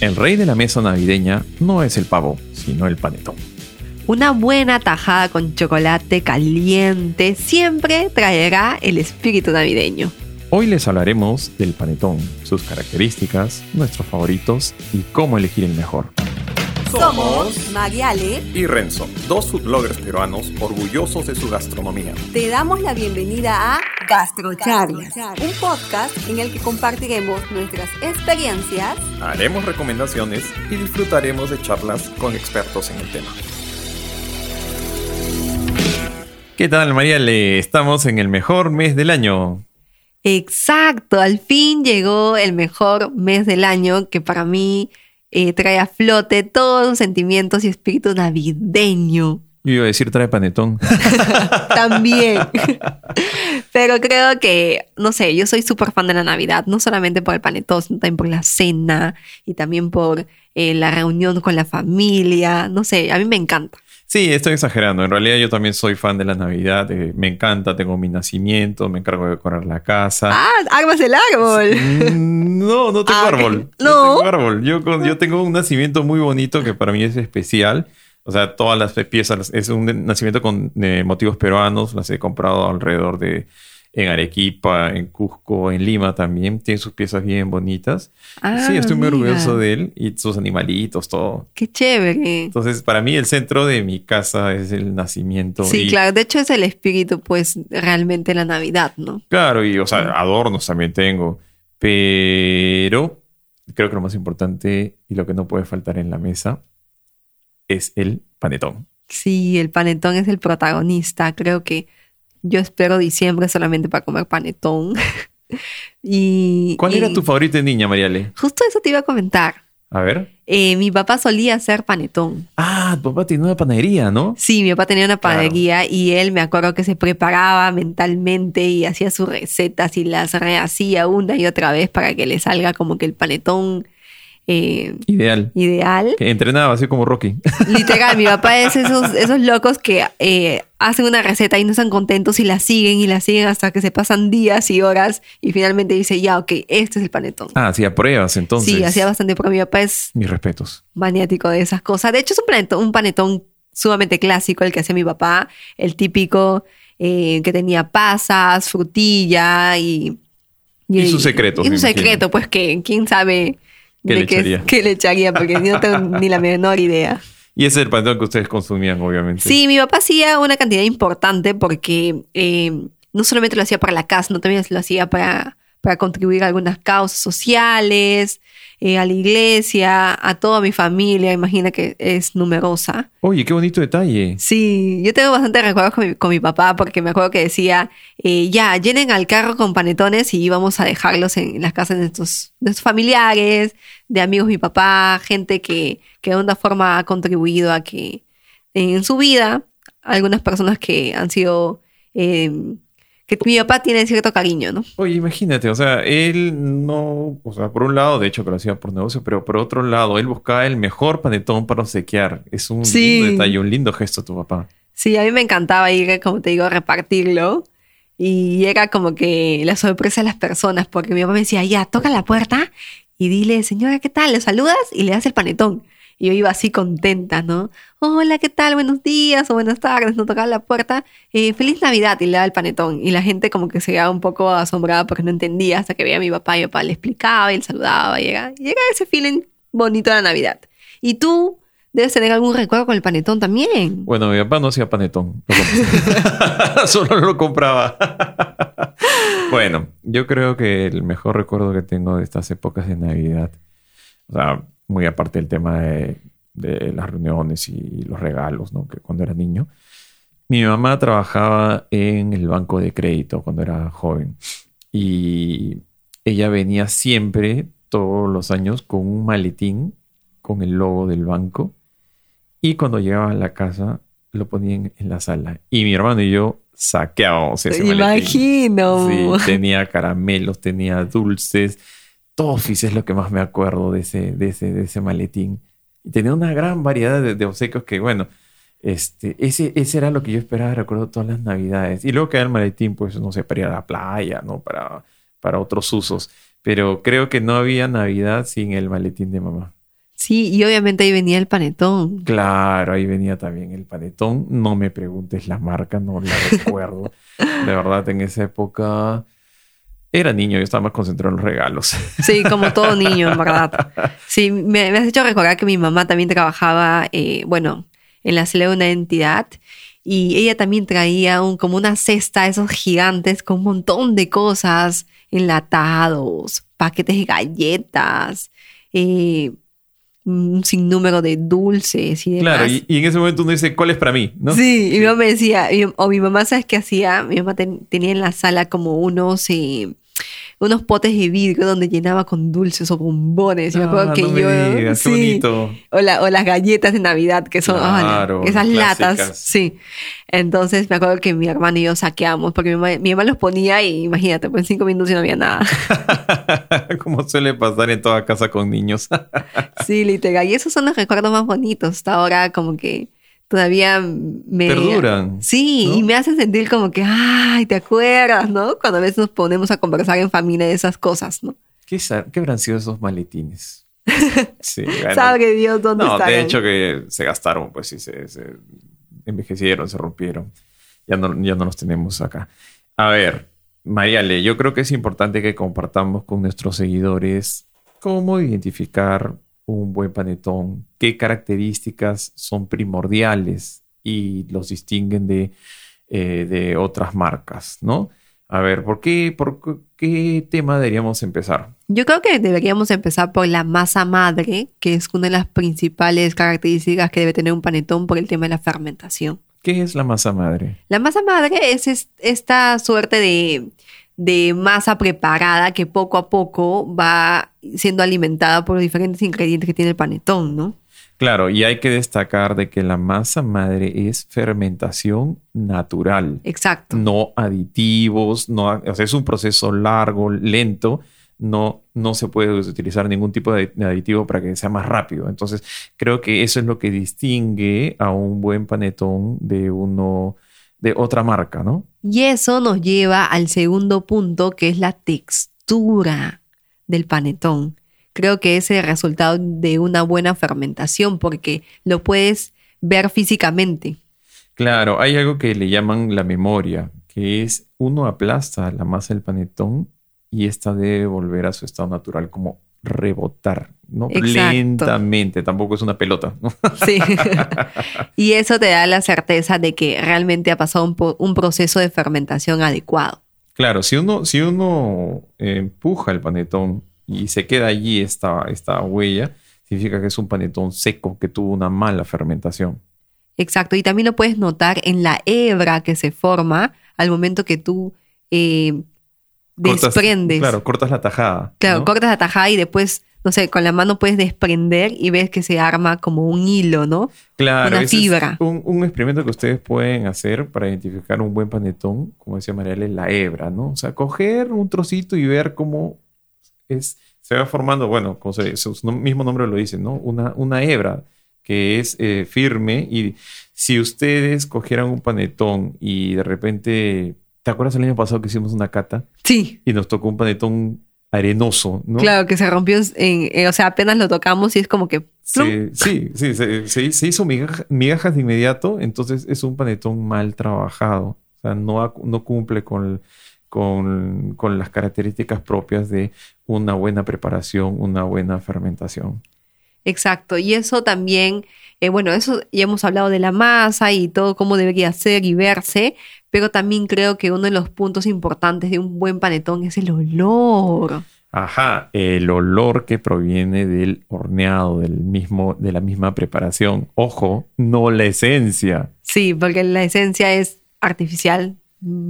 El rey de la mesa navideña no es el pavo, sino el panetón. Una buena tajada con chocolate caliente siempre traerá el espíritu navideño. Hoy les hablaremos del panetón, sus características, nuestros favoritos y cómo elegir el mejor. Somos Mariale y Renzo, dos foodbloggers peruanos orgullosos de su gastronomía. Te damos la bienvenida a Gastrocharlas, un podcast en el que compartiremos nuestras experiencias, haremos recomendaciones y disfrutaremos de charlas con expertos en el tema. ¿Qué tal, Mariale? Estamos en el mejor mes del año. Exacto, al fin llegó el mejor mes del año que para mí eh, trae a flote todos los sentimientos y espíritu navideño. Yo iba a decir trae panetón. También. Pero creo que, no sé, yo soy súper fan de la Navidad, no solamente por el panetón, sino también por la cena y también por eh, la reunión con la familia. No sé, a mí me encanta. Sí, estoy exagerando. En realidad yo también soy fan de la Navidad. Eh, me encanta, tengo mi nacimiento, me encargo de decorar la casa. Ah, armas el árbol. Mm, no, no tengo Ah, árbol. no. No tengo árbol. Yo, yo tengo un nacimiento muy bonito que para mí es especial. O sea, todas las piezas, es un nacimiento con eh, motivos peruanos. Las he comprado alrededor de, en Arequipa, en Cusco, en Lima también. Tiene sus piezas bien bonitas. Ah, sí, estoy muy mira. orgulloso de él y sus animalitos, todo. Qué chévere. Entonces, para mí el centro de mi casa es el nacimiento. Sí, y- claro. De hecho, es el espíritu, pues, realmente la Navidad, ¿no? Claro, y o sea, adornos también tengo. Pero creo que lo más importante y lo que no puede faltar en la mesa es el panetón. Sí, el panetón es el protagonista. Creo que yo espero diciembre solamente para comer panetón. y, ¿Cuál y era tu favorito de niña, Mariale? Justo eso te iba a comentar. A ver. Eh, mi papá solía hacer panetón. Ah, tu papá tiene una panadería, ¿no? Sí, mi papá tenía una Claro. panadería y él me acuerdo que se preparaba mentalmente y hacía sus recetas y las rehacía una y otra vez para que le salga como que el panetón eh, Ideal. ideal. Que entrenaba así como Rocky. Literal, mi papá es esos, esos locos que eh, hacen una receta y no están contentos y la siguen y la siguen hasta que se pasan días y horas y finalmente dice, ya, ok, este es el panetón. Ah, hacía pruebas entonces. sí, hacía bastante porque mi papá es Mis respetos. maniático de esas cosas. De hecho, es un panetón, un panetón sumamente clásico el que hacía mi papá, el típico eh, que tenía pasas, frutilla y... Y sus secretos, Y su imagino. secreto, pues que quién sabe ¿Qué de le qué, echaría? qué le echaría, porque no tengo ni la menor idea. Y ese es el panetón que ustedes consumían, obviamente. Sí, mi papá hacía una cantidad importante porque eh, no solamente lo hacía para la casa, no también lo hacía para, para contribuir a algunas causas sociales, eh, a la iglesia, a toda mi familia. Imagina que es numerosa. Oye, qué bonito detalle. Sí, yo tengo bastante recuerdos con mi, con mi papá porque me acuerdo que decía, eh, ya, llenen al carro con panetones y íbamos a dejarlos en las casas de nuestros, de familiares, de amigos de mi papá, gente que, que de una forma ha contribuido a que en su vida, algunas personas que han sido, eh, que mi papá tiene cierto cariño, ¿no? Oye, imagínate, o sea, él no, o sea, por un lado, de hecho que lo hacía por negocio, pero por otro lado, él buscaba el mejor panetón para obsequiar. Es un Sí. lindo detalle, un lindo gesto tu papá. Sí, a mí me encantaba ir, como te digo, a repartirlo. Y era como que la sorpresa de las personas, porque mi papá me decía, ya, toca la puerta y dile, señora, ¿qué tal? Le saludas y le das el panetón. Y yo iba así contenta, ¿no? Hola, ¿qué tal? Buenos días o buenas tardes, no tocaba la puerta. Eh, feliz Navidad y le daba el panetón. Y la gente como que se quedaba un poco asombrada porque no entendía hasta que veía a mi papá y mi papá le explicaba y le saludaba. Y y era ese feeling bonito de la Navidad. Y tú debes tener algún recuerdo con el panetón también. Bueno, mi papá no hacía panetón, lo solo lo compraba. bueno, yo creo que el mejor recuerdo que tengo de estas épocas de Navidad, o sea, muy aparte del tema de, de las reuniones y los regalos, ¿no? Que cuando era niño, mi mamá trabajaba en el banco de crédito cuando era joven y ella venía siempre, todos los años, con un maletín con el logo del banco y cuando llegaba a la casa lo ponían en la sala y mi hermano y yo saqueábamos ese maletín. imagino. Sí, tenía caramelos, tenía dulces, toffees es lo que más me acuerdo de ese, de ese, de ese maletín. Y tenía una gran variedad de, de obsequios que, bueno, este, ese, ese era lo que yo esperaba, recuerdo todas las navidades. Y luego queda el maletín, pues, no sé, para ir a la playa, ¿no? Para, para otros usos. Pero creo que no había Navidad sin el maletín de mamá. Sí, y obviamente ahí venía el panetón. Claro, ahí venía también el panetón. No me preguntes la marca, no la recuerdo. De verdad, en esa época era niño, yo estaba más concentrado en los regalos. Sí, como todo niño, en verdad. Sí, me, me has hecho recordar que mi mamá también trabajaba, eh, bueno, en la sede de una entidad y ella también traía un, como una cesta, esos gigantes, con un montón de cosas, enlatados, paquetes de galletas, eh, un sinnúmero de dulces y demás. Claro, y, y en ese momento uno dice, ¿cuál es para mí? ¿no? Sí, y mi mamá me decía, o mi mamá, ¿sabes qué hacía? Mi mamá ten- tenía en la sala como unos, eh, unos potes de vidrio donde llenaba con dulces o bombones. Y me acuerdo Ah, que no me yo. digas, qué sí. bonito. O, la- o las galletas de Navidad, que son ah, Claro, esas latas. Sí. Entonces me acuerdo que mi hermano y yo saqueamos, porque mi mamá, mi mamá los ponía y imagínate, pues en cinco minutos y no había nada. Como suele pasar en toda casa con niños. sí, literal. Y esos son los recuerdos más bonitos. Hasta ahora, como que todavía me. Perduran. Sí, ¿no? y me hacen sentir como que, ay, ¿te acuerdas, no? Cuando a veces nos ponemos a conversar en familia de esas cosas, ¿no? ¿Qué, qué habrán sido esos maletines? Sí, bueno. Sabe Dios dónde No, de hecho que se gastaron, pues sí, se, se envejecieron, se rompieron. Ya no, ya no los tenemos acá. A ver, Mariale, yo creo que es importante que compartamos con nuestros seguidores cómo identificar un buen panetón, qué características son primordiales y los distinguen de, eh, de otras marcas, ¿no? A ver, ¿por qué, por qué- tema deberíamos empezar? Yo creo que deberíamos empezar por la masa madre, que es una de las principales características que debe tener un panetón por el tema de la fermentación. ¿Qué es la masa madre? La masa madre es- esta suerte de, de masa preparada que poco a poco va siendo alimentada por los diferentes ingredientes que tiene el panetón, ¿no? Claro, y hay que destacar de que la masa madre es fermentación natural, Exacto. no aditivos, no, o sea, es un proceso largo, lento, no, no se puede utilizar ningún tipo de de aditivo para que sea más rápido. Entonces, creo que eso es lo que distingue a un buen panetón de uno de otra marca, ¿no? Y eso nos lleva al segundo punto, que es la textura del panetón. Creo que es el resultado de una buena fermentación porque lo puedes ver físicamente. Claro, hay algo que le llaman la memoria, que es uno aplasta la masa del panetón y esta debe volver a su estado natural, como rebotar, ¿no? Exacto. Lentamente, tampoco es una pelota, ¿no? Sí. y eso te da la certeza de que realmente ha pasado un proceso de fermentación adecuado. Claro, si uno, si uno eh, empuja el panetón y se queda allí esta, esta huella, significa que es un panetón seco que tuvo una mala fermentación. Exacto. Y también lo puedes notar en la hebra que se forma al momento que tú eh, Cortas- desprendes. claro, cortas la tajada. Claro, ¿no? cortas la tajada y después, no sé, con la mano puedes desprender y ves que se arma como un hilo, ¿no? Claro, Una es fibra. un, un experimento que ustedes pueden hacer para identificar un buen panetón, como decía Mariale, la hebra, ¿no? O sea, coger un trocito y ver cómo es, se va formando, bueno, como se- su mismo nombre lo dice, ¿no? Una, una hebra que es eh, firme y si ustedes cogieran un panetón y de repente, ¿te acuerdas el año pasado que hicimos una cata Sí. y nos tocó un panetón arenoso, ¿no? Claro, que se rompió, en, eh, o sea, apenas lo tocamos y es como que... Sí, sí, se, se- se hizo migaja- migajas de inmediato, entonces es un panetón mal trabajado. O sea, no, cumple con, con, con las características propias de una buena preparación, una buena fermentación. Exacto. Y eso también, eh, bueno, eso ya hemos hablado de la masa y todo cómo debería ser y verse, pero también creo que uno de los puntos importantes de un buen panetón es el olor. Ajá, el olor que proviene del horneado, del mismo, de la misma preparación. Ojo, no la esencia. Sí, porque la esencia es artificial, mm,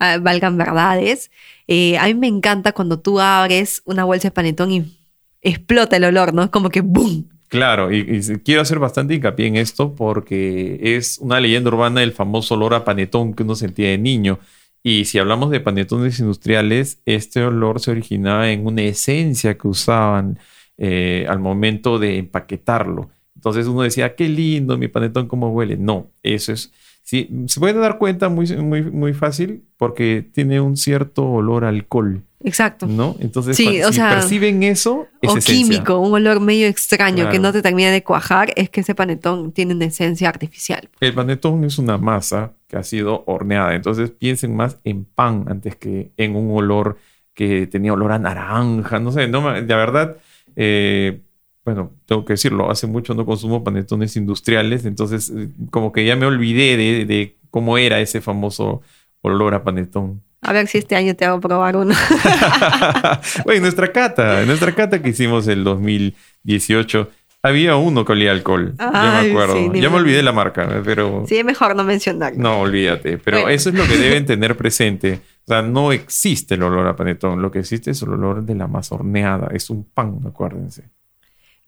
ah, valgan verdades. Eh, a mí me encanta cuando tú abres una bolsa de panetón y explota el olor, ¿no? Es como que ¡boom! Claro, y, quiero hacer bastante hincapié en esto porque es una leyenda urbana del famoso olor a panetón que uno sentía de niño. Y si hablamos de panetones industriales, este olor se originaba en una esencia que usaban eh, al momento de empaquetarlo. Entonces uno decía, qué lindo mi panetón, cómo huele. No, eso es Sí, se pueden dar cuenta muy, muy, muy fácil porque tiene un cierto olor a alcohol, Exacto. ¿no? Entonces, Sí, cuando- o si sea, perciben eso, es O esencia. químico, un olor medio extraño que no te termina de cuajar, es que ese panetón tiene una esencia artificial. El panetón es una masa que ha sido horneada, entonces piensen más en pan antes que en un olor que tenía olor a naranja, no sé, no, la verdad, eh, bueno, tengo que decirlo, hace mucho no consumo panetones industriales, entonces eh, como que ya me olvidé de, de cómo era ese famoso olor a panetón. A ver si este año te hago probar uno. Oye, nuestra cata, nuestra cata que hicimos el 2018, había uno que olía alcohol, yo me Ay, acuerdo, sí, ya me me- olvidé la marca, pero... sí, es mejor no mencionarlo. No, olvídate. Pero Bueno. eso es lo que deben tener presente. O sea, no existe el olor a panetón. Lo que existe es el olor de la masa horneada. Es un pan, acuérdense.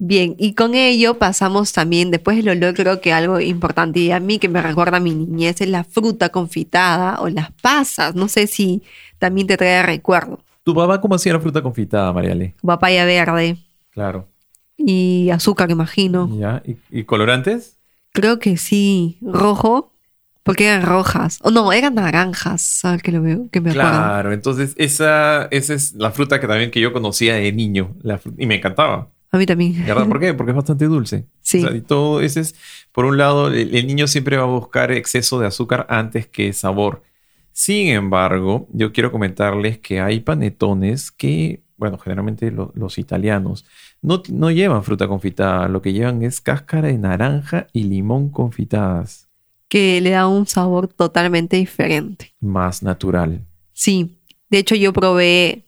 Bien, y con ello pasamos también, después del olor, creo que algo importante y a mí que me recuerda a mi niñez es la fruta confitada o las pasas. No sé si también te trae recuerdo. ¿Tu papá cómo hacía la fruta confitada, Mariale? Papaya verde Claro. y azúcar, imagino. ¿Ya? ¿Y, y colorantes? Creo que sí, rojo, porque eran rojas. O no, eran naranjas, ¿sabes que lo veo? Que me acuerdo. Claro. Entonces, esa, esa es la fruta que también que yo conocía de niño. La y me encantaba. A mí también. ¿Verdad? ¿Por qué? Porque es bastante dulce. Sí. O sea, y todo ese es, por un lado, el, el niño siempre va a buscar exceso de azúcar antes que sabor. Sin embargo, yo quiero comentarles que hay panetones que, bueno, generalmente lo- los italianos no, no llevan fruta confitada, lo que llevan es cáscara de naranja y limón confitadas, Que le da un sabor totalmente diferente. más natural. Sí, de hecho yo probé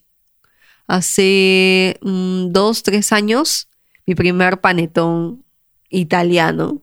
hace mm, dos, tres años mi primer panetón italiano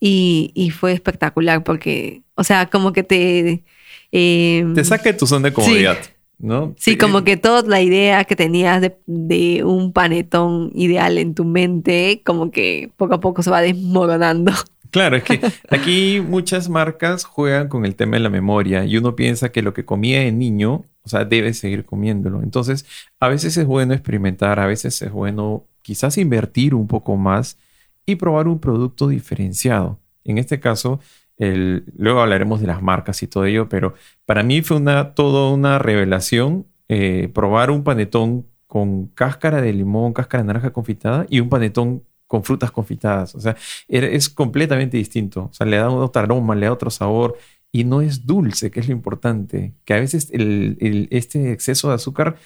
y, y fue espectacular porque, o sea, como que te... eh, Te saca de tu zona de comodidad, ¿no? Sí, Te- como que toda la idea que tenías de, de un panetón ideal en tu mente, como que poco a poco se va desmoronando. Claro, es que aquí muchas marcas juegan con el tema de la memoria y uno piensa que lo que comía de niño, o sea, debe seguir comiéndolo. Entonces, a veces es bueno experimentar, a veces es bueno quizás invertir un poco más y probar un producto diferenciado. En este caso, luego hablaremos de las marcas y todo ello, pero para mí fue una, toda una revelación eh, probar un panetón con cáscara de limón, cáscara de naranja confitada y un panetón con frutas confitadas. O sea, es completamente distinto. O sea, le da otro aroma, le da otro sabor y no es dulce, que es lo importante. Que a veces el- el- este exceso de azúcar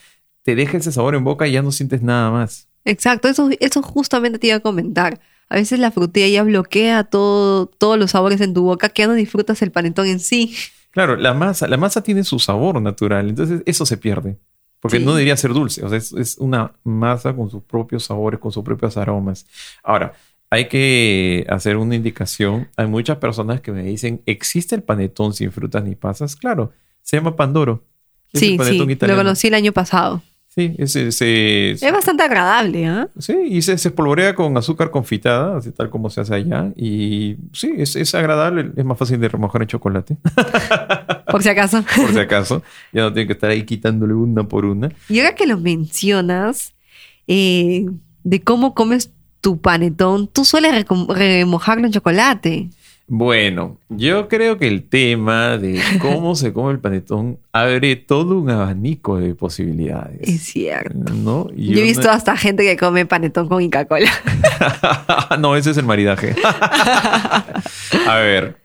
te deja ese sabor en boca y ya no sientes nada más. Exacto, eso, eso justamente te iba a comentar. A veces la frutilla ya bloquea todo, todos los sabores en tu boca que ya no disfrutas el panetón en sí. Claro, la masa, la masa tiene su sabor natural, entonces eso se pierde. Porque Sí. no debería ser dulce, o sea, es, es una masa con sus propios sabores, con sus propios aromas. Ahora, hay que hacer una indicación. Hay muchas personas que me dicen, ¿existe el panetón sin frutas ni pasas? Claro, se llama Pandoro. Es Sí, sí, lo conocí el año pasado. Sí, se, Es bastante agradable, ¿ah? sí, y se, se espolvorea con azúcar confitada, así tal como se hace allá. Y sí, es, es agradable, es más fácil de remojar en chocolate, Por si acaso. por si acaso. ya no tienen que estar ahí quitándole una por una. Y ahora que lo mencionas, eh, de cómo comes tu panetón, tú sueles remojarlo en chocolate. Bueno, yo creo que el tema de cómo se come el panetón abre todo un abanico de posibilidades. Es cierto. ¿No? Yo he visto hasta gente que come panetón con Coca-Cola. no, ese es el maridaje. A ver,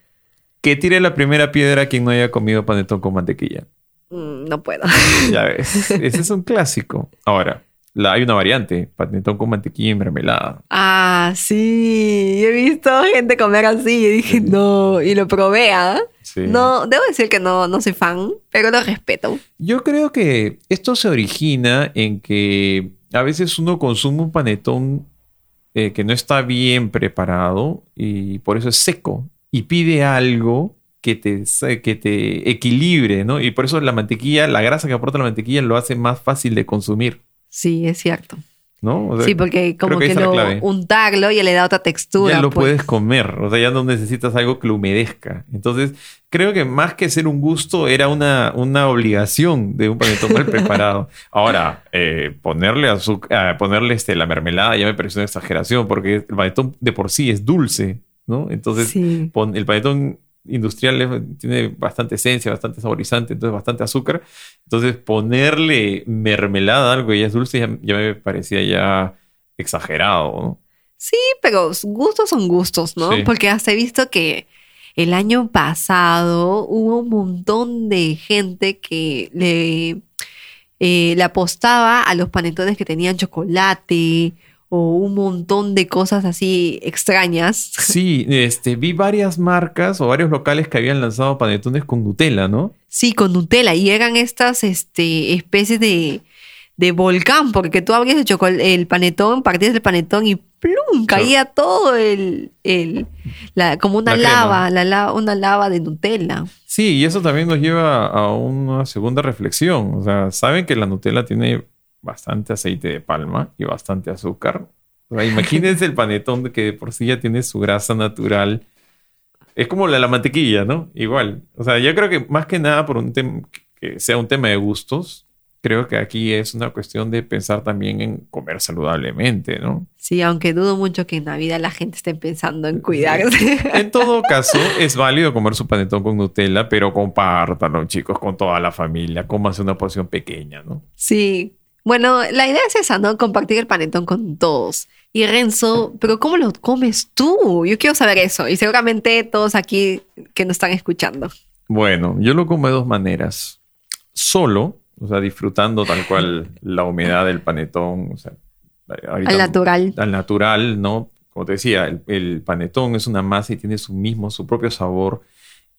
que tire la primera piedra quien no haya comido panetón con mantequilla. Mm, no puedo. Ya ves, ese es un clásico. Ahora, la, hay una variante, panetón con mantequilla y mermelada. Ah, sí. He visto gente comer así y dije, no. Y lo probé, ¿ah? Sí. No, debo decir que no, no soy fan, pero lo respeto. Yo creo que esto se origina en que a veces uno consume un panetón eh, que no está bien preparado y por eso es seco y pide algo que te, que te equilibre, ¿no? Y por eso la mantequilla, la grasa que aporta la mantequilla lo hace más fácil de consumir, Sí, es cierto. ¿no? O sea, Sí, porque como que que, lo clave. untarlo ya le da otra textura. ya lo pues. puedes comer, o sea, ya no necesitas algo que lo humedezca. Entonces, creo que más que ser un gusto, era una, una obligación de un panetón mal preparado. Ahora, eh, ponerle azúcar, ponerle este, la mermelada ya me pareció una exageración, porque el panetón de por sí es dulce, ¿no? Entonces, Sí. pon- el panetón industrial es- tiene bastante esencia, bastante saborizante, entonces bastante azúcar. Entonces ponerle mermelada a algo que ya es dulce ya, ya me parecía ya exagerado, ¿no? Sí, pero gustos son gustos, ¿no? Sí. Porque hasta he visto que el año pasado hubo un montón de gente que le, eh, le apostaba a los panetones que tenían chocolate o un montón de cosas así extrañas. Sí, este, vi varias marcas o varios locales que habían lanzado panetones con Nutella, ¿no? Sí, con Nutella. Y eran estas este, especies de, de volcán, porque tú abrías el, el panetón, partías el panetón y ¡plum! caía todo el, el la, como una La lava, la, la- una lava de Nutella. Sí, y eso también nos lleva a una segunda reflexión. O sea, saben que la Nutella tiene bastante aceite de palma y bastante azúcar. O sea, imagínense el panetón que de por sí ya tiene su grasa natural. Es como la, la mantequilla, ¿no? Igual. O sea, yo creo que más que nada por un tema que sea un tema de gustos, creo que aquí es una cuestión de pensar también en comer saludablemente, ¿no? Sí, aunque dudo mucho que en Navidad la gente esté pensando en cuidarse. En todo caso, es válido comer su panetón con Nutella, pero compártanlo, chicos, con toda la familia. Cómase una porción pequeña, ¿no? Sí. Bueno, la idea es esa, ¿no? Compartir el panetón con todos. Y Renzo, ¿pero cómo lo comes tú? Yo quiero saber eso. Y seguramente todos aquí que nos están escuchando. Bueno, yo lo como de dos maneras. Solo, o sea, disfrutando tal cual la humedad del panetón. O sea, Al natural. Al natural, ¿no? Como te decía, el, el panetón es una masa y tiene su mismo, su propio sabor.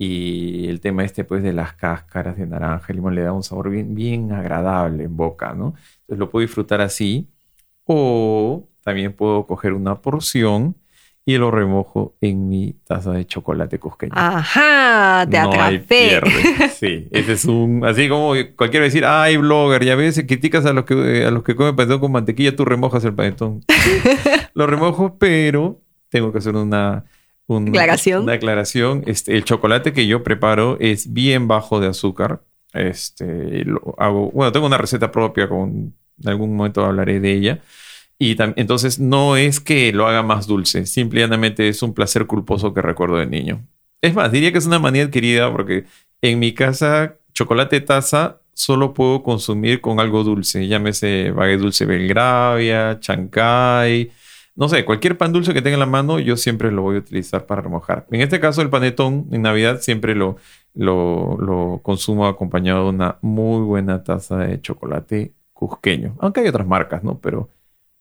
Y el tema este, pues, de las cáscaras de naranja y limón le da un sabor bien, bien agradable en boca, ¿no? Entonces lo puedo disfrutar así. O también puedo coger una porción y lo remojo en mi taza de chocolate cusqueño. Ajá, te no hay atrapé. pierde. Sí, ese es un. Así como cualquiera decir, ay, blogger, ya ves, criticas a los que, a los que comen panetón con mantequilla, tú remojas el panetón. lo remojo, pero tengo que hacer una. un- Aclaración. Una aclaración. Este, el chocolate que yo preparo es bien bajo de azúcar. Este, lo hago, bueno, tengo una receta propia, con, en algún momento hablaré de ella. Y entonces no es que lo haga más dulce, simplemente es un placer culposo que recuerdo de niño. Es más, diría que es una manía adquirida porque en mi casa chocolate taza solo puedo consumir con algo dulce, llámese baguette dulce Belgravia, chancay, no sé, cualquier pan dulce que tenga en la mano yo siempre lo voy a utilizar para remojar. En este caso el panetón en Navidad siempre lo, lo, lo consumo acompañado de una muy buena taza de chocolate cusqueño, aunque hay otras marcas, ¿no? Pero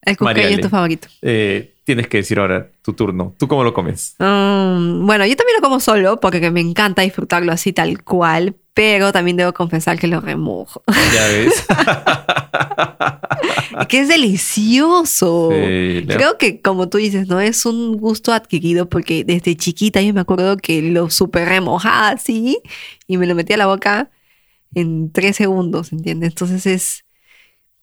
El cusqueño es Mariale. tu favorito. eh, tienes que decir ahora tu turno. ¿Tú cómo lo comes? Mm, bueno, yo también lo como solo porque me encanta disfrutarlo así tal cual, pero también debo confesar que lo remojo. Ya ves. Es que es delicioso. Sí, Creo que, como tú dices, no es un gusto adquirido porque desde chiquita yo me acuerdo que lo super remojaba así y me lo metía a la boca en tres segundos, ¿entiendes? Entonces es,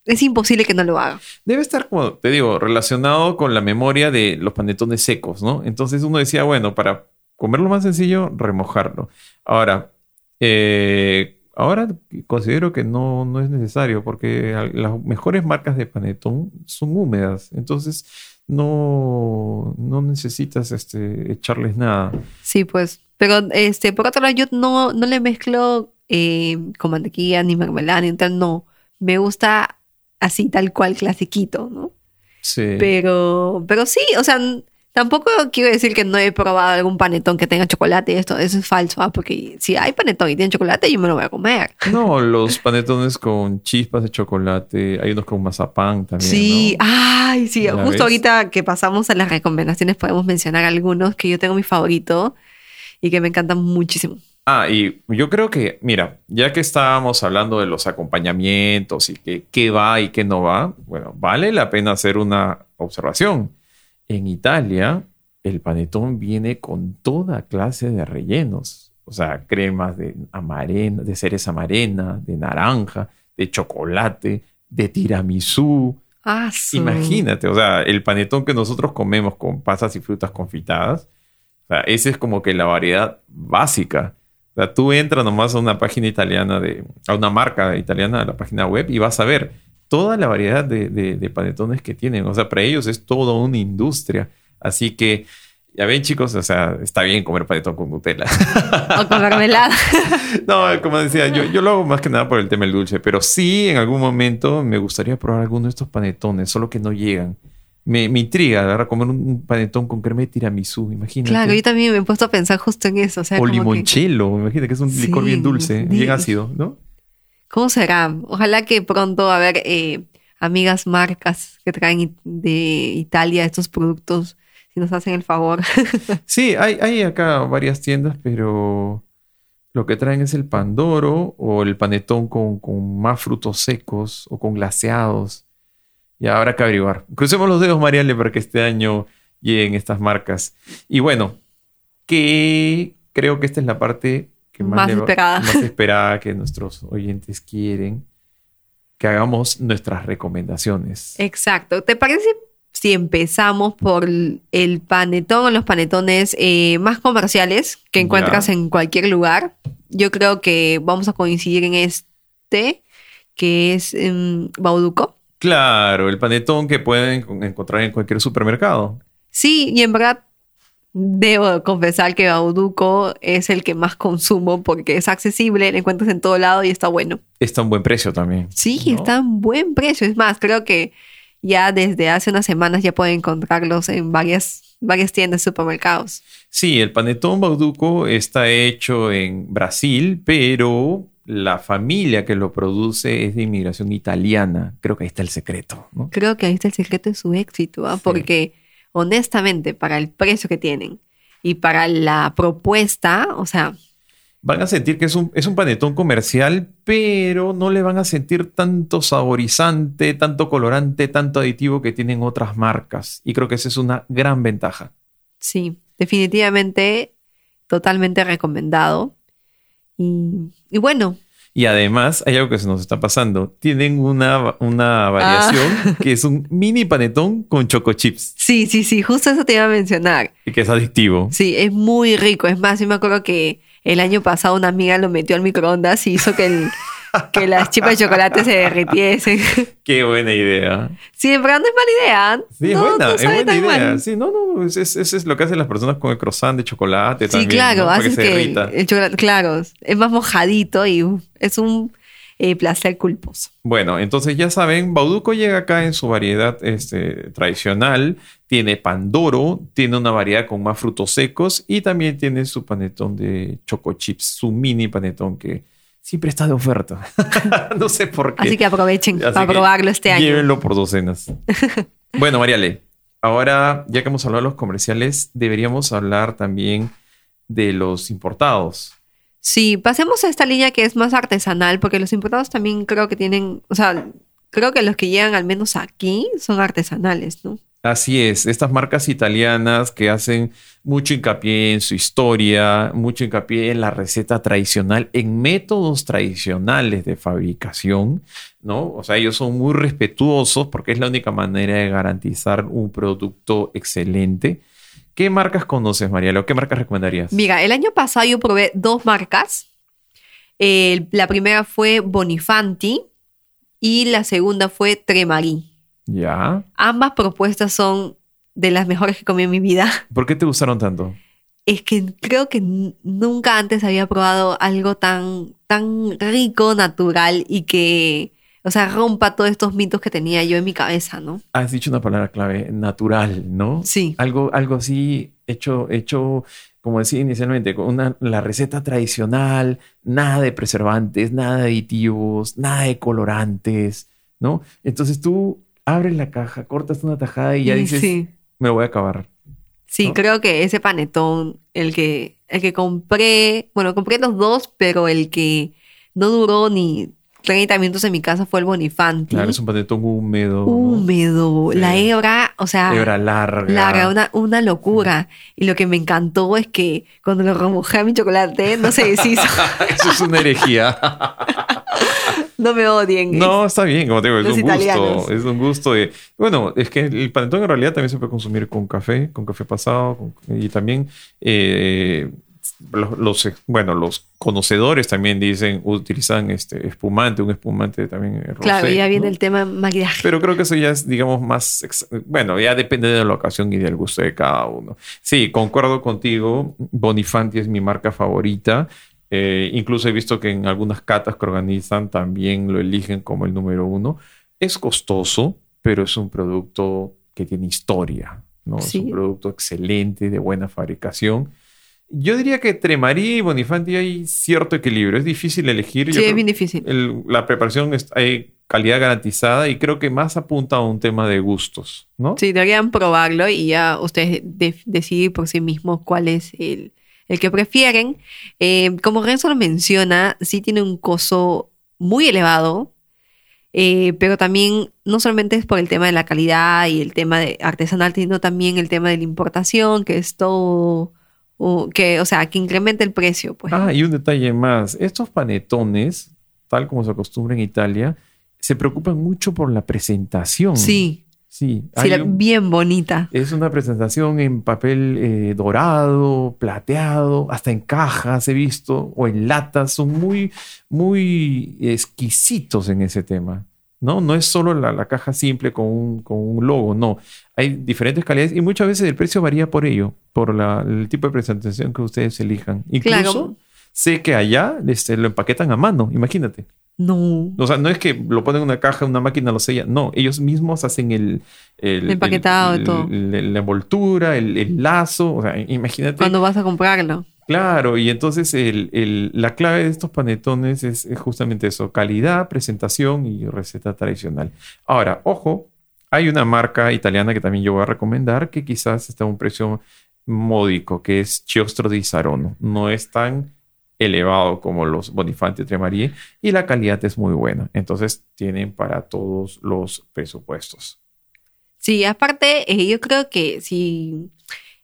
es imposible que no lo haga. Debe estar, como te digo, relacionado con la memoria de los panetones secos, ¿no? Entonces uno decía, bueno, para comerlo más sencillo, remojarlo. Ahora, eh, ahora considero que no, no es necesario porque las mejores marcas de panetón son húmedas. Entonces no, no necesitas este, echarles nada. Sí, pues. Pero este, por otro lado, yo no, no le mezclo eh, con mantequilla, ni mermelada, ni tal, no. Me gusta así, tal cual, clasiquito, ¿no? Sí. Pero, pero sí, o sea, tampoco quiero decir que no he probado algún panetón que tenga chocolate y esto, eso es falso, ¿ah? porque si hay panetón y tiene chocolate, yo me lo voy a comer. No, los panetones con chispas de chocolate, hay unos con mazapán también. sí, ¿no? ay, sí, justo ves. ahorita que pasamos a las recomendaciones podemos mencionar algunos que yo tengo mi favorito y que me encantan muchísimo. Ah, y yo creo que, mira, ya que estábamos hablando de los acompañamientos y que qué va y qué no va, bueno, vale la pena hacer una observación. En Italia, el panetón viene con toda clase de rellenos. O sea, cremas de amarena, de cereza amarena, de naranja, de chocolate, de tiramisú. Ah, su- Imagínate, o sea, el panetón que nosotros comemos con pasas y frutas confitadas, o sea, esa es como que la variedad básica. O sea, tú entras nomás a una página italiana de, a una marca italiana de la página web y vas a ver toda la variedad de, de- de panetones que tienen. O sea, para ellos es toda una industria. Así que Ya ven, chicos, o sea, está bien comer panetón con Nutella. O con mermelada. no, como decía, yo, yo lo hago más que nada por el tema del dulce, pero sí en algún momento me gustaría probar alguno de estos panetones, solo que no llegan. Me, me intriga, verdad, comer un, panetón con crema de tiramisú, imagínate. Claro, yo también me he puesto a pensar justo en eso. O, sea, o como que- limonchelo, imagínate que es un licor bien dulce, bien ácido, ¿no? ¿Cómo será? Ojalá que pronto, a ver, eh, amigas marcas que traen de Italia estos productos, si nos hacen el favor. Sí, hay, hay acá varias tiendas, pero lo que traen es el pandoro o el panetón con, con más frutos secos o con glaseados. Y habrá que averiguar. Crucemos los dedos, Mariale, para que este año lleguen estas marcas. Y bueno, que creo que esta es la parte que más, Más le va- esperada. más esperada que nuestros oyentes quieren. Que hagamos nuestras recomendaciones. Exacto. ¿Te parece si empezamos por el panetón o los panetones eh, más comerciales que encuentras en cualquier lugar? Yo creo que vamos a coincidir en este, que es em, Bauduco. Claro, el panetón que pueden encontrar en cualquier supermercado. Sí, y en verdad debo confesar que Bauduco es el que más consumo porque es accesible, lo encuentras en todo lado y está bueno. Está a un buen precio también. Sí, ¿no? está a un buen precio. Es más, creo que ya desde hace unas semanas ya pueden encontrarlos en varias, varias tiendas, supermercados. Sí, el panetón bauduco está hecho en Brasil, pero la familia que lo produce es de inmigración italiana. Creo que ahí está el secreto, ¿no? Creo que ahí está el secreto de su éxito, ¿ah? Sí. porque honestamente, para el precio que tienen y para la propuesta, o sea, Van a sentir que es un, es un panetón comercial, pero no le van a sentir tanto saborizante, tanto colorante, tanto aditivo que tienen otras marcas. Y creo que esa es una gran ventaja. sí, definitivamente, totalmente recomendado. Y, y bueno, Y además, hay algo que se nos está pasando. Tienen una, una variación que es un mini panetón con choco chips, sí, sí, sí, justo eso te iba a mencionar. y que es adictivo. Sí, es muy rico. Es más, yo me acuerdo que el año pasado una amiga lo metió al microondas y hizo que, el, que las chipas de chocolate se derritiesen. Qué buena idea. Sí, en verdad no es mala idea. Sí, es No, buena, no es buena idea. mal. Sí, no, no, es- es- eso es lo que hacen las personas con el croissant de chocolate Sí, también. claro, ¿no? Haces que, el chocolate, claro, es más mojadito y es un eh, placer culposo. Bueno, entonces ya saben, Bauduco llega acá en su variedad este, tradicional. Tiene pandoro, tiene una variedad con más frutos secos y también tiene su panetón de choco chips, su mini panetón que siempre está de oferta. no sé por qué. Así que aprovechen Así para que probarlo este año. Llévenlo por docenas. bueno, Mariale, ahora ya que hemos hablado de los comerciales, deberíamos hablar también de los importados. Sí, pasemos a esta línea que es más artesanal, porque los importados también creo que tienen, o sea, creo que los que llegan al menos aquí son artesanales, ¿no? Así es, estas marcas italianas que hacen mucho hincapié en su historia, mucho hincapié en la receta tradicional, en métodos tradicionales de fabricación, ¿no? O sea, ellos son muy respetuosos porque es la única manera de garantizar un producto excelente. ¿Qué marcas conoces, Mariela? ¿Qué marcas recomendarías? Mira, el año pasado yo probé dos marcas. La primera fue Bonifanti y la segunda fue Tremarí. Ya. Ambas propuestas son de las mejores que comí en mi vida. ¿Por qué te gustaron tanto? Es que creo que nunca antes había probado algo tan, tan rico, natural y que, o sea, rompa todos estos mitos que tenía yo en mi cabeza, ¿no? Has dicho una palabra clave, natural, ¿no? Sí. Algo, algo así hecho, hecho, como decía inicialmente, con una, la receta tradicional, nada de preservantes, nada de aditivos, nada de colorantes, ¿no? Entonces tú abres la caja, cortas una tajada y ya Y dices, sí. me lo voy a acabar. Sí, ¿no? creo que ese panetón, el que, el que compré, bueno, compré los dos, pero el que no duró ni 30 minutos en mi casa fue el Bonifanti. Claro, es un panetón húmedo. Húmedo, Sí. la hebra, o sea, Hebra larga. larga, una, una locura. Y lo que me encantó es que cuando lo remojé a mi chocolate no se deshizo. Eso es una herejía. no me odien. No, está bien, como te digo, es Los un italianos. gusto. Es un gusto. de- bueno, es que el panetón en realidad también se puede consumir con café, con café pasado, con- y también eh, los, los, bueno, los conocedores también dicen, utilizan este espumante, un espumante también rosé, Claro, ya viene ¿no? el tema maquillaje. Pero creo que eso ya es, digamos, más... Bueno, ya depende de la ocasión y del gusto de cada uno. Sí, concuerdo contigo. Bonifanti es mi marca favorita. Eh, incluso he visto que en algunas catas que organizan también lo eligen como el número uno. Es costoso, pero es un producto que tiene historia. ¿no? Sí. Es un producto excelente, de buena fabricación. Yo diría que entre María y Bonifanti hay cierto equilibrio. Es difícil elegir. Sí, es bien difícil. el- la preparación es, hay calidad garantizada y creo que más apunta a un tema de gustos, ¿no? Sí, deberían probarlo y ya ustedes de- decidir por sí mismos cuál es el, el que prefieren. Eh, como Renzo lo menciona, sí tiene un costo muy elevado, eh, pero también no solamente es por el tema de la calidad y el tema de artesanal, sino también el tema de la importación, que es todo, uh, que, o sea, que incrementa el precio. Pues. Ah, y un detalle más. Estos panetones, tal como se acostumbra en Italia, se preocupan mucho por la presentación. sí, Sí. sí, hay la- un- bien bonita. Es una presentación en papel eh, dorado, plateado, hasta en cajas he visto, o en latas. Son muy, muy exquisitos en ese tema. ¿no? No es solo la, la caja simple con un, con un logo, no. Hay diferentes calidades y muchas veces el precio varía por ello, por la- el tipo de presentación que ustedes elijan. Incluso Claro. sé que allá este, lo empaquetan a mano, imagínate. No. O sea, no es que lo ponen en una caja, una máquina lo sella. No, ellos mismos hacen el... el empaquetado el- todo. el- la envoltura, el, lazo. O sea, imagínate. Cuando vas a comprarlo. Claro, y entonces el- el- la clave de estos panetones es, es justamente eso, calidad, presentación y receta tradicional. Ahora, ojo, hay una marca italiana que también yo voy a recomendar que quizás está a un precio módico, que es Chiostro di Sarono. No es tan elevado como los Bonifanti Tremarie y la calidad es muy buena. Entonces tienen para todos los presupuestos. Sí, aparte, eh, yo creo que si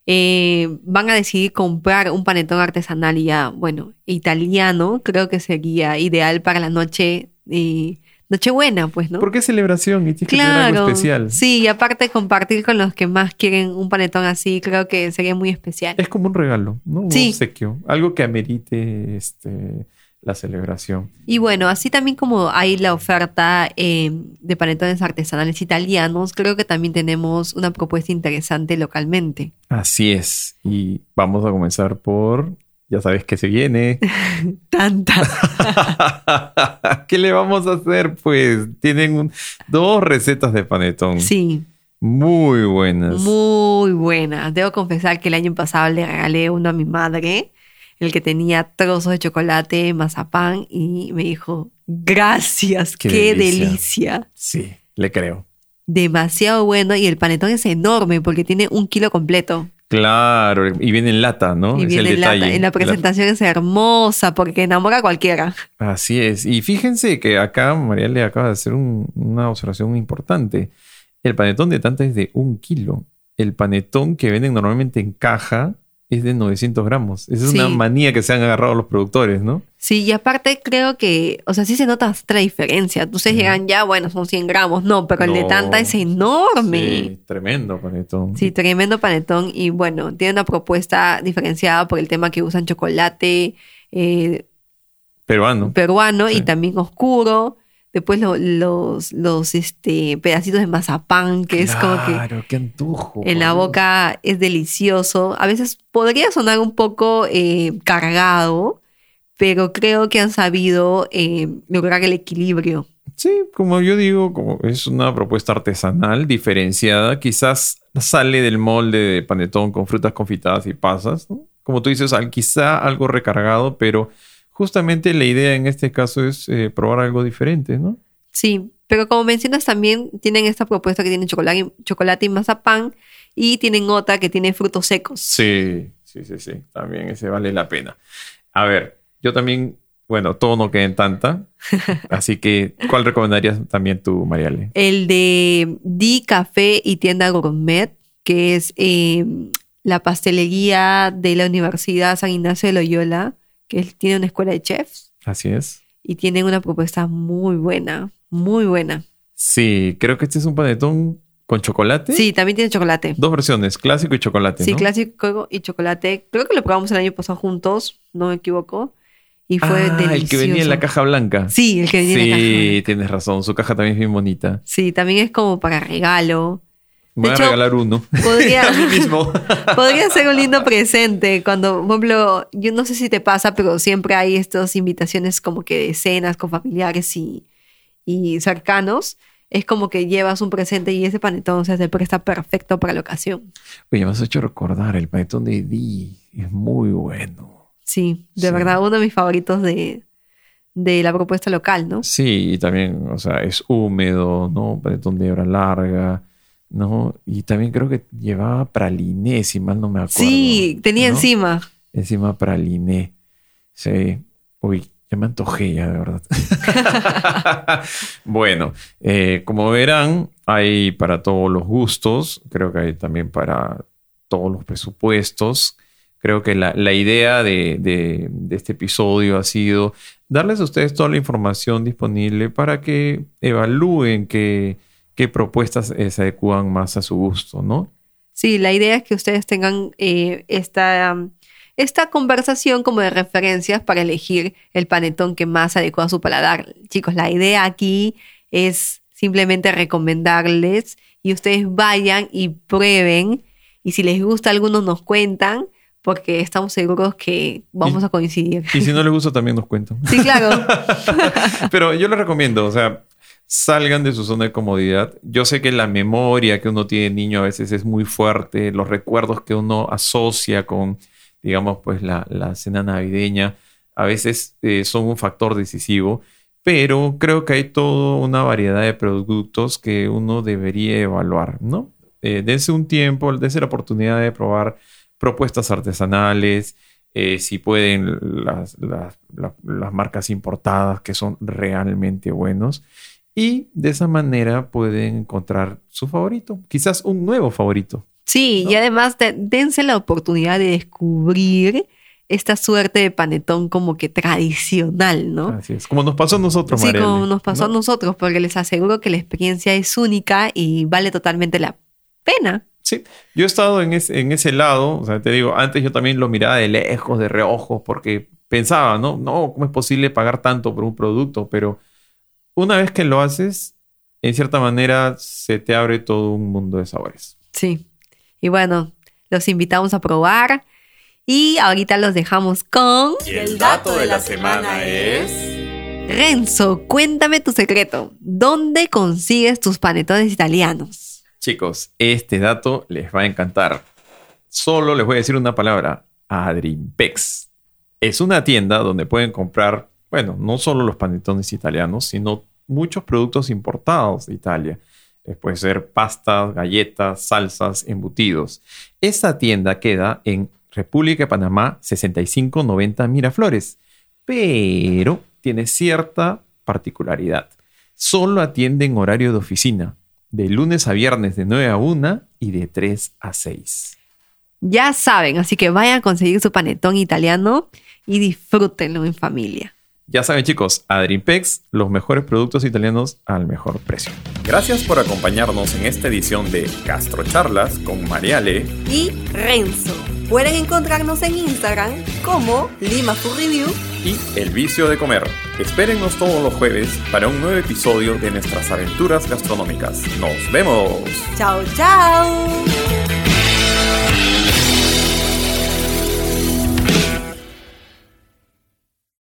eh, van a decidir comprar un panetón artesanal ya, bueno, italiano, creo que sería ideal para la noche, eh, Nochebuena, pues, ¿no? ¿Por qué celebración? Y tienes que tener algo Claro, especial. sí, y aparte compartir con los que más quieren un panetón así, creo que sería muy especial. Es como un regalo, ¿no? Un Sí. obsequio. Algo que amerite este, la celebración. Y bueno, así también como hay la oferta eh, de panetones artesanales italianos, creo que también tenemos una propuesta interesante localmente. Así es. Y vamos a comenzar por. Ya sabes que se viene. Tanta. ¿Qué le vamos a hacer? Pues tienen un- dos recetas de panetón. Sí, Muy buenas. muy buena. Debo confesar que el año pasado le regalé uno a mi madre, el que tenía trozos de chocolate, mazapán, y me dijo, gracias, Qué qué, delicia. delicia. Sí, le creo. Demasiado bueno y el panetón es enorme porque tiene un kilo completo. Claro, y viene en lata, ¿no? y Es viene el en lata. detalle. En la presentación es hermosa porque enamora a cualquiera. Así es. Y fíjense que acá María le acaba de hacer un- una observación muy importante. El panetón de tanta es de un kilo. El panetón que venden normalmente en caja es de 900 gramos. Esa es Sí. una manía que se han agarrado los productores, ¿no? Sí, y aparte creo que, o sea, sí se nota la diferencia. Ujú. llegan ya, bueno, son 100 gramos. No, pero el de tanta es enorme. Sí, tremendo panetón. Sí, tremendo panetón. Y bueno, tiene una propuesta diferenciada por el tema que usan chocolate eh, Peruano. peruano Sí. y también oscuro. Después lo- los, los este, pedacitos de mazapán, que es como que Claro, qué antojo. en la boca es delicioso. A veces podría sonar un poco eh, cargado, pero creo que han sabido eh, lograr el equilibrio. Sí, como yo digo, como es una propuesta artesanal diferenciada, quizás sale del molde de panetón con frutas confitadas y pasas, ¿no? Como tú dices, al- quizá algo recargado, pero justamente la idea en este caso es eh, probar algo diferente, ¿no? Sí, pero como mencionas también tienen esta propuesta que tiene chocolate, chocolate y mazapán y tienen otra que tiene frutos secos. Sí, sí, sí, sí, también ese vale la pena. A ver, yo también, bueno, todo no queda en tanta, así que, ¿cuál recomendarías también tú, Mariale? El de Di Café y Tienda Gourmet, que es eh, la pastelería de la Universidad San Ignacio de Loyola, que es- tiene una escuela de chefs Así es. y tienen una propuesta muy buena, muy buena. Sí, creo que este es un panetón ¿Con chocolate? Sí, también tiene chocolate. Dos versiones, clásico y chocolate. Sí, ¿no? clásico y chocolate. Creo que lo probamos el año pasado juntos, no me equivoco. Y fue ah, delicioso. el que venía en la caja blanca. Sí, el que venía en la caja. Sí, blanca. tienes razón. Su caja también es bien bonita. Sí, también es como para regalo. Voy hecho, a regalar uno. Podría, a mí mismo. podría ser un lindo presente. Cuando, por ejemplo, yo no sé si te pasa, pero siempre hay estas invitaciones como que de cenas con familiares y, y cercanos. Es como que llevas un presente y ese panetón se te presta perfecto para la ocasión. Oye, me has hecho recordar el panetón de Di. Es muy bueno. Sí, de Sí. verdad, uno de mis favoritos de, de la propuesta local, ¿no? Sí, y también, o sea, es húmedo, ¿no? Panetón de hora larga, ¿no? Y también creo que llevaba praliné, si mal no me acuerdo. Sí, tenía ¿no? encima. Encima praliné. Sí. Uy, ya me antojé ya, de verdad. bueno, eh, como verán, hay para todos los gustos. Creo que hay también para todos los presupuestos. Creo que la, la idea de, de- de este episodio ha sido darles a ustedes toda la información disponible para que evalúen qué, qué propuestas eh, se adecuan más a su gusto, ¿no? Sí, la idea es que ustedes tengan eh, esta, um, esta conversación como de referencias para elegir el panetón que más adecua a su paladar. Chicos, la idea aquí es simplemente recomendarles y ustedes vayan y prueben y si les gusta algunos nos cuentan porque estamos seguros que vamos Y- a coincidir. Y si no les gusta, también nos cuentan. Sí, claro. Pero yo les recomiendo, o sea, salgan de su zona de comodidad. Yo sé que la memoria que uno tiene de niño a veces es muy fuerte, los recuerdos que uno asocia con, digamos, pues la, la cena navideña, a veces eh, son un factor decisivo, pero creo que hay toda una variedad de productos que uno debería evaluar, ¿no? Eh, dense un tiempo, dense la oportunidad de probar propuestas artesanales, eh, si pueden las, las- la- las marcas importadas que son realmente buenos. Y de esa manera pueden encontrar su favorito, quizás un nuevo favorito. Sí, ¿no? y además de- dense la oportunidad de descubrir esta suerte de panetón como que tradicional, ¿no? Así es, como nos pasó a nosotros, Sí, Marielle, como nos pasó ¿no? a nosotros, porque les aseguro que la experiencia es única y vale totalmente la pena. Sí, yo he estado en ese, en ese lado, o sea, te digo, antes yo también lo miraba de lejos, de reojos, porque pensaba, ¿no? No, ¿cómo es posible pagar tanto por un producto? Pero una vez que lo haces, en cierta manera se te abre todo un mundo de sabores. Sí. Y bueno, los invitamos a probar y ahorita los dejamos con El dato de la semana es... Renzo. Cuéntame tu secreto. ¿Dónde consigues tus panetones italianos? Chicos, este dato les va a encantar. Solo les voy a decir una palabra, Adrimpex. Es una tienda donde pueden comprar, bueno, no solo los panetones italianos, sino muchos productos importados de Italia. Eh, Puede ser pastas, galletas, salsas, embutidos. Esta tienda queda en República de Panamá 6590 Miraflores, pero tiene cierta particularidad. Solo atiende en horario de oficina, de lunes a viernes de 9 a 1 y de 3 a 6. Ya saben, así que vayan a conseguir su panetón italiano y disfrútenlo en familia. Ya saben chicos, Adrimpex, los mejores productos italianos al mejor precio. Gracias por acompañarnos en esta edición de Gastrocharlas con Mariale. Y Renzo. Pueden encontrarnos en Instagram como Lima Food Review y El Vicio de Comer. Espérennos todos los jueves para un nuevo episodio de nuestras aventuras gastronómicas. ¡Nos vemos! Chao, chao.